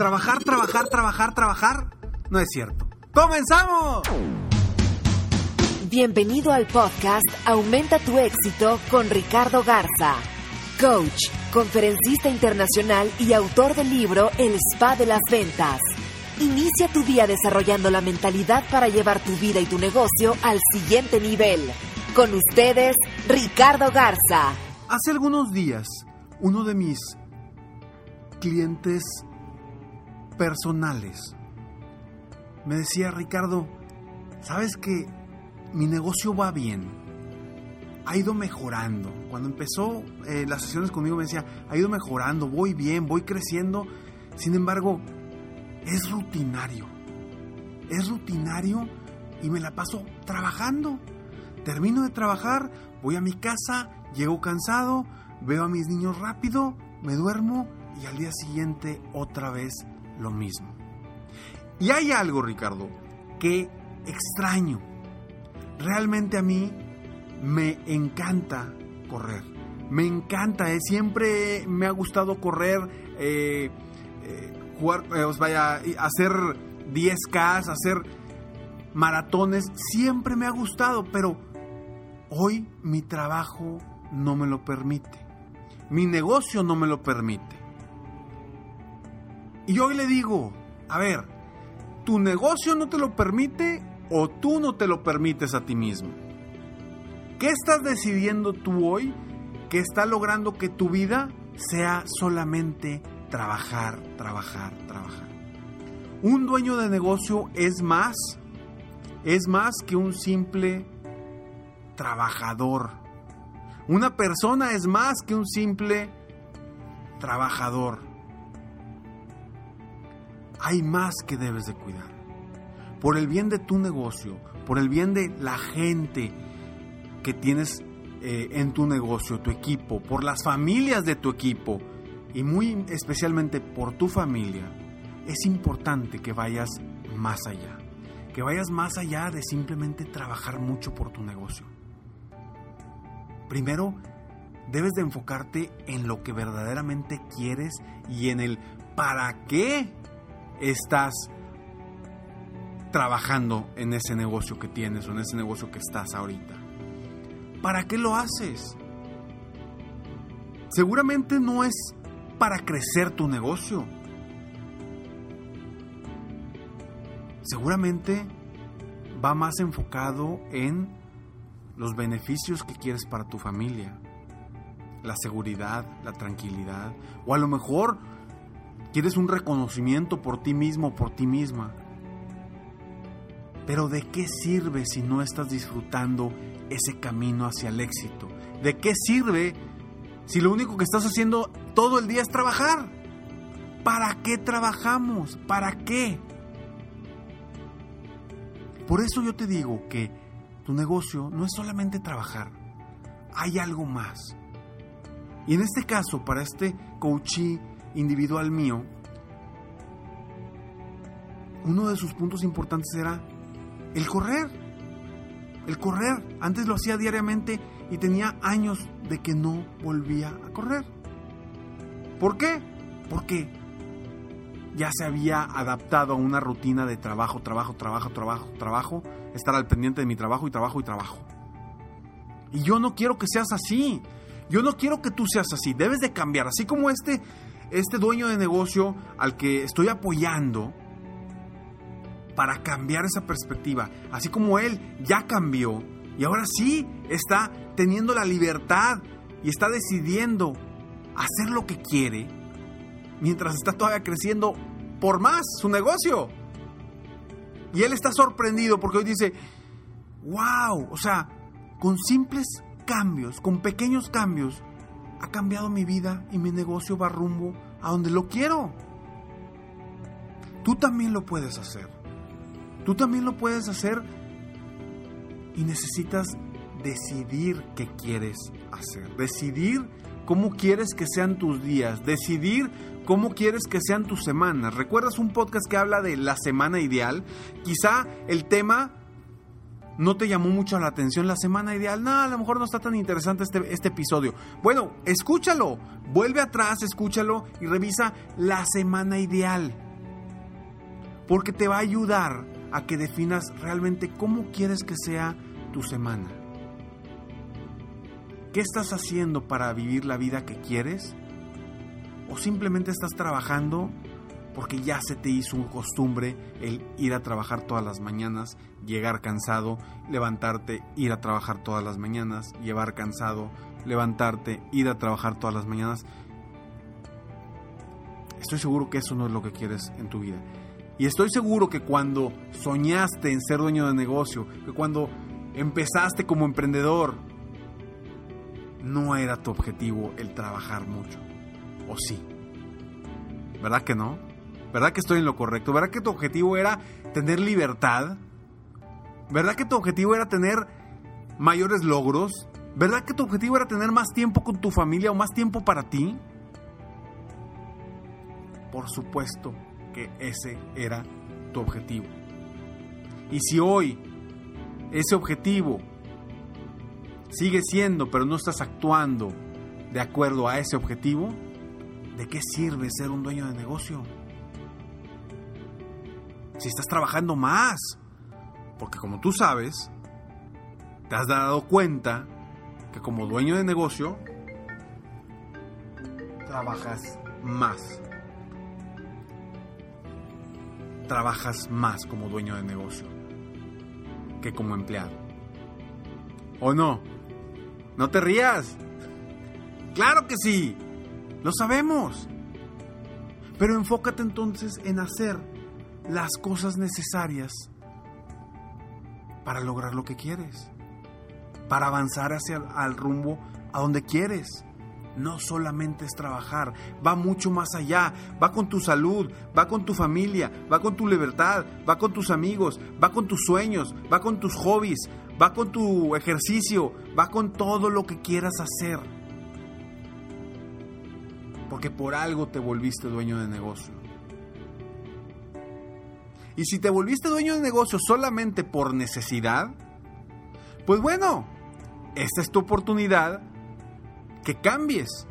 Trabajar, trabajar, trabajar, trabajar. No es cierto. ¡Comenzamos! Bienvenido al podcast Aumenta tu éxito con Ricardo Garza, coach, conferencista internacional y autor del libro El Spa de las Ventas. Inicia tu día desarrollando la mentalidad para llevar tu vida y tu negocio al siguiente nivel. Con ustedes, Ricardo Garza. Hace algunos días, uno de mis clientes personales me decía, Ricardo, ¿sabes que mi negocio va bien? Ha ido mejorando. Cuando empezó eh, las sesiones conmigo me decía, ha ido mejorando, voy bien, voy creciendo. Sin embargo, es rutinario. Es rutinario y me la paso trabajando. Termino de trabajar, voy a mi casa, llego cansado, veo a mis niños rápido, me duermo y al día siguiente otra vez lo mismo. Y hay algo, Ricardo, que extraño. Realmente a mí me encanta correr. Me encanta, eh, siempre me ha gustado correr, eh, eh, jugar, eh, os vaya, hacer 10K, hacer maratones, siempre me ha gustado, pero hoy mi trabajo no me lo permite. Mi negocio no me lo permite. Y hoy le digo, a ver, ¿tu negocio no te lo permite o tú no te lo permites a ti mismo? ¿Qué estás decidiendo tú hoy que está logrando que tu vida sea solamente trabajar, trabajar, trabajar? Un dueño de negocio es más, es más que un simple trabajador. Una persona es más que un simple trabajador hay más que debes de cuidar. Por el bien de tu negocio, por el bien de la gente que tienes eh, en tu negocio, tu equipo, por las familias de tu equipo y muy especialmente por tu familia, es importante que vayas más allá. Que vayas más allá de simplemente trabajar mucho por tu negocio. Primero, debes de enfocarte en lo que verdaderamente quieres y en el para qué estás trabajando en ese negocio que tienes o en ese negocio que estás ahorita. ¿Para qué lo haces? Seguramente no es para crecer tu negocio. Seguramente va más enfocado en los beneficios que quieres para tu familia, la seguridad, la tranquilidad, o a lo mejor Quieres un reconocimiento por ti mismo, por ti misma. Pero ¿de qué sirve si no estás disfrutando ese camino hacia el éxito? ¿De qué sirve si lo único que estás haciendo todo el día es trabajar? ¿Para qué trabajamos? ¿Para qué? Por eso yo te digo que tu negocio no es solamente trabajar, hay algo más. Y en este caso, para este coachee individual mío, uno de sus puntos importantes era el correr. El correr. Antes lo hacía diariamente y tenía años de que no volvía a correr. ¿Por qué? Porque ya se había adaptado a una rutina de trabajo, trabajo, trabajo, trabajo, trabajo, estar al pendiente de mi trabajo y trabajo y trabajo. Y yo no quiero que seas así. Yo no quiero que tú seas así, debes de cambiar, así como este, este dueño de negocio al que estoy apoyando para cambiar esa perspectiva, así como él ya cambió y ahora sí está teniendo la libertad y está decidiendo hacer lo que quiere mientras está todavía creciendo por más su negocio. Y él está sorprendido porque hoy dice, wow, o sea, con simples cambios, con pequeños cambios, ha cambiado mi vida y mi negocio va rumbo a donde lo quiero. Tú también lo puedes hacer. Tú también lo puedes hacer y necesitas decidir qué quieres hacer. Decidir cómo quieres que sean tus días. Decidir cómo quieres que sean tus semanas. ¿Recuerdas un podcast que habla de la semana ideal? Quizá el tema no te llamó mucho la atención la semana ideal, no, a lo mejor no está tan interesante este, este episodio. Bueno, escúchalo, vuelve atrás, escúchalo y revisa la semana ideal. Porque te va a ayudar a que definas realmente cómo quieres que sea tu semana. ¿Qué estás haciendo para vivir la vida que quieres? ¿O simplemente estás trabajando porque ya se te hizo un costumbre el ir a trabajar todas las mañanas, llegar cansado, levantarte, ir a trabajar todas las mañanas, llevar cansado, levantarte, ir a trabajar todas las mañanas. Estoy seguro que eso no es lo que quieres en tu vida. Y estoy seguro que cuando soñaste en ser dueño de negocio, que cuando empezaste como emprendedor, no era tu objetivo el trabajar mucho. ¿O sí? ¿Verdad que no? ¿Verdad que estoy en lo correcto? ¿Verdad que tu objetivo era tener libertad? ¿Verdad que tu objetivo era tener mayores logros? ¿Verdad que tu objetivo era tener más tiempo con tu familia o más tiempo para ti? Por supuesto que ese era tu objetivo. Y si hoy ese objetivo sigue siendo, pero no estás actuando de acuerdo a ese objetivo, ¿de qué sirve ser un dueño de negocio? Si estás trabajando más. Porque como tú sabes, te has dado cuenta que como dueño de negocio, trabajas más. Trabajas más como dueño de negocio que como empleado. ¿O no? No te rías. Claro que sí. Lo sabemos. Pero enfócate entonces en hacer las cosas necesarias para lograr lo que quieres, para avanzar hacia el rumbo a donde quieres. No solamente es trabajar, va mucho más allá, va con tu salud, va con tu familia, va con tu libertad, va con tus amigos, va con tus sueños, va con tus hobbies, va con tu ejercicio, va con todo lo que quieras hacer. Porque por algo te volviste dueño de negocio. Y si te volviste dueño de negocio solamente por necesidad, pues bueno, esta es tu oportunidad que cambies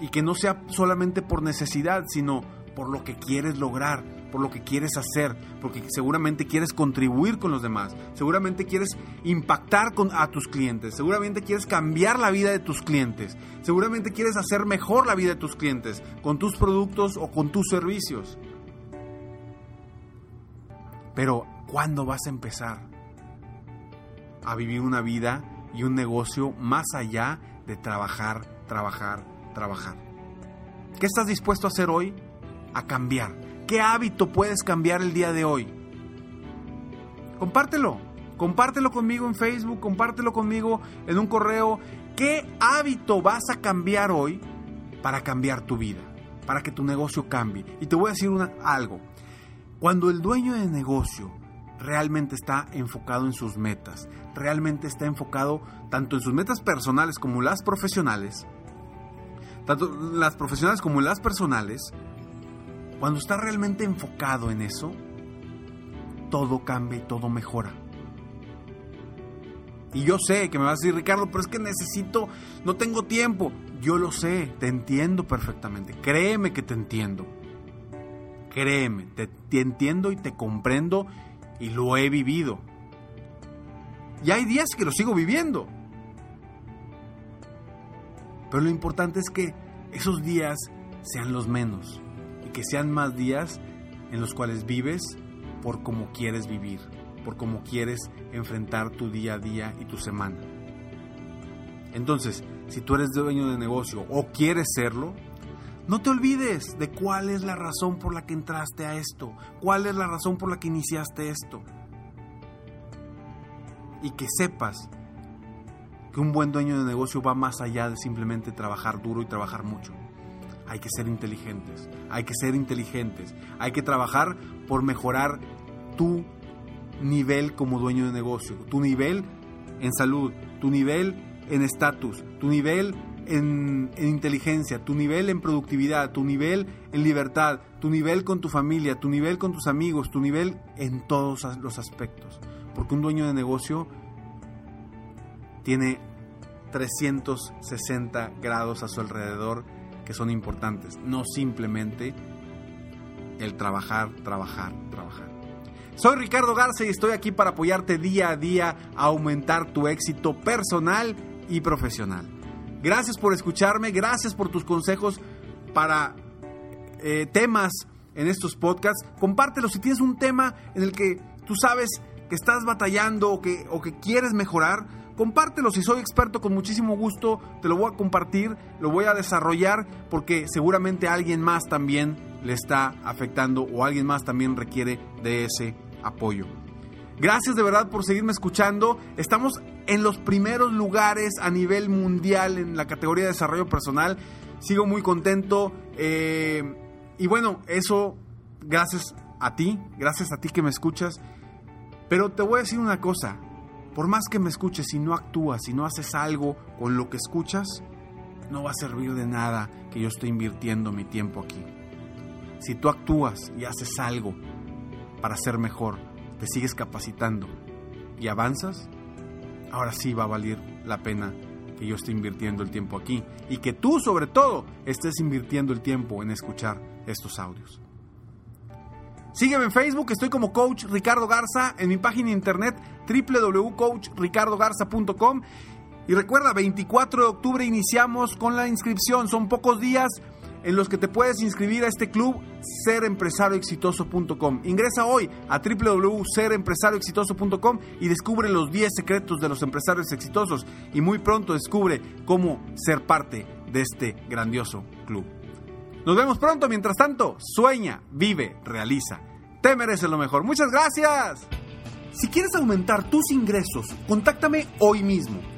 y que no sea solamente por necesidad, sino por lo que quieres lograr, por lo que quieres hacer, porque seguramente quieres contribuir con los demás, seguramente quieres impactar a tus clientes, seguramente quieres cambiar la vida de tus clientes, seguramente quieres hacer mejor la vida de tus clientes con tus productos o con tus servicios. Pero, ¿cuándo vas a empezar a vivir una vida y un negocio más allá de trabajar, trabajar, trabajar? ¿Qué estás dispuesto a hacer hoy? A cambiar. ¿Qué hábito puedes cambiar el día de hoy? Compártelo. Compártelo conmigo en Facebook, compártelo conmigo en un correo. ¿Qué hábito vas a cambiar hoy para cambiar tu vida? Para que tu negocio cambie. Y te voy a decir algo. Cuando el dueño de negocio realmente está enfocado en sus metas, realmente está enfocado tanto en sus metas personales como las profesionales, tanto las profesionales como las personales, cuando está realmente enfocado en eso, todo cambia y todo mejora. Y yo sé que me vas a decir, Ricardo, pero es que necesito, no tengo tiempo. Yo lo sé, te entiendo perfectamente. Créeme que te entiendo. Créeme, te, entiendo y te comprendo y lo he vivido. Y hay días que lo sigo viviendo. Pero lo importante es que esos días sean los menos y que sean más días en los cuales vives por cómo quieres vivir, por cómo quieres enfrentar tu día a día y tu semana. Entonces, si tú eres dueño de negocio o quieres serlo, no te olvides de cuál es la razón por la que entraste a esto, cuál es la razón por la que iniciaste esto. Y que sepas que un buen dueño de negocio va más allá de simplemente trabajar duro y trabajar mucho. Hay que ser inteligentes, hay que ser inteligentes, hay que trabajar por mejorar tu nivel como dueño de negocio, tu nivel en salud, tu nivel en estatus, tu nivel en, inteligencia, tu nivel en productividad, tu nivel en libertad, tu nivel con tu familia, tu nivel con tus amigos, tu nivel en todos los aspectos. Porque un dueño de negocio tiene 360 grados a su alrededor que son importantes, no simplemente el trabajar, trabajar, trabajar. Soy Ricardo Garza y estoy aquí para apoyarte día a día a aumentar tu éxito personal y profesional. Gracias por escucharme, gracias por tus consejos para eh, temas en estos podcasts. Compártelo si tienes un tema en el que tú sabes que estás batallando o que, o que quieres mejorar. Compártelo, si soy experto con muchísimo gusto, te lo voy a compartir, lo voy a desarrollar porque seguramente alguien más también le está afectando o alguien más también requiere de ese apoyo. Gracias de verdad por seguirme escuchando. Estamos en los primeros lugares a nivel mundial en la categoría de desarrollo personal. Sigo muy contento. Eh, y bueno, eso gracias a ti, gracias a ti que me escuchas. Pero te voy a decir una cosa. Por más que me escuches, si no actúas, si no haces algo con lo que escuchas, no va a servir de nada que yo esté invirtiendo mi tiempo aquí. Si tú actúas y haces algo para ser mejor, te sigues capacitando y avanzas, ahora sí va a valer la pena que yo esté invirtiendo el tiempo aquí y que tú sobre todo estés invirtiendo el tiempo en escuchar estos audios. Sígueme en Facebook, estoy como Coach Ricardo Garza, en mi página internet www.coachricardogarza.com y recuerda, 24 de octubre iniciamos con la inscripción, son pocos días en los que te puedes inscribir a este club serempresarioexitoso.com. Ingresa hoy a www.serempresarioexitoso.com y descubre los 10 secretos de los empresarios exitosos y muy pronto descubre cómo ser parte de este grandioso club. Nos vemos pronto, mientras tanto, sueña, vive, realiza. Te mereces lo mejor. Muchas gracias. Si quieres aumentar tus ingresos, contáctame hoy mismo.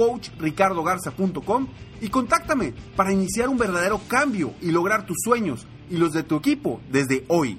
www.coachricardogarza.com y contáctame para iniciar un verdadero cambio y lograr tus sueños y los de tu equipo desde hoy.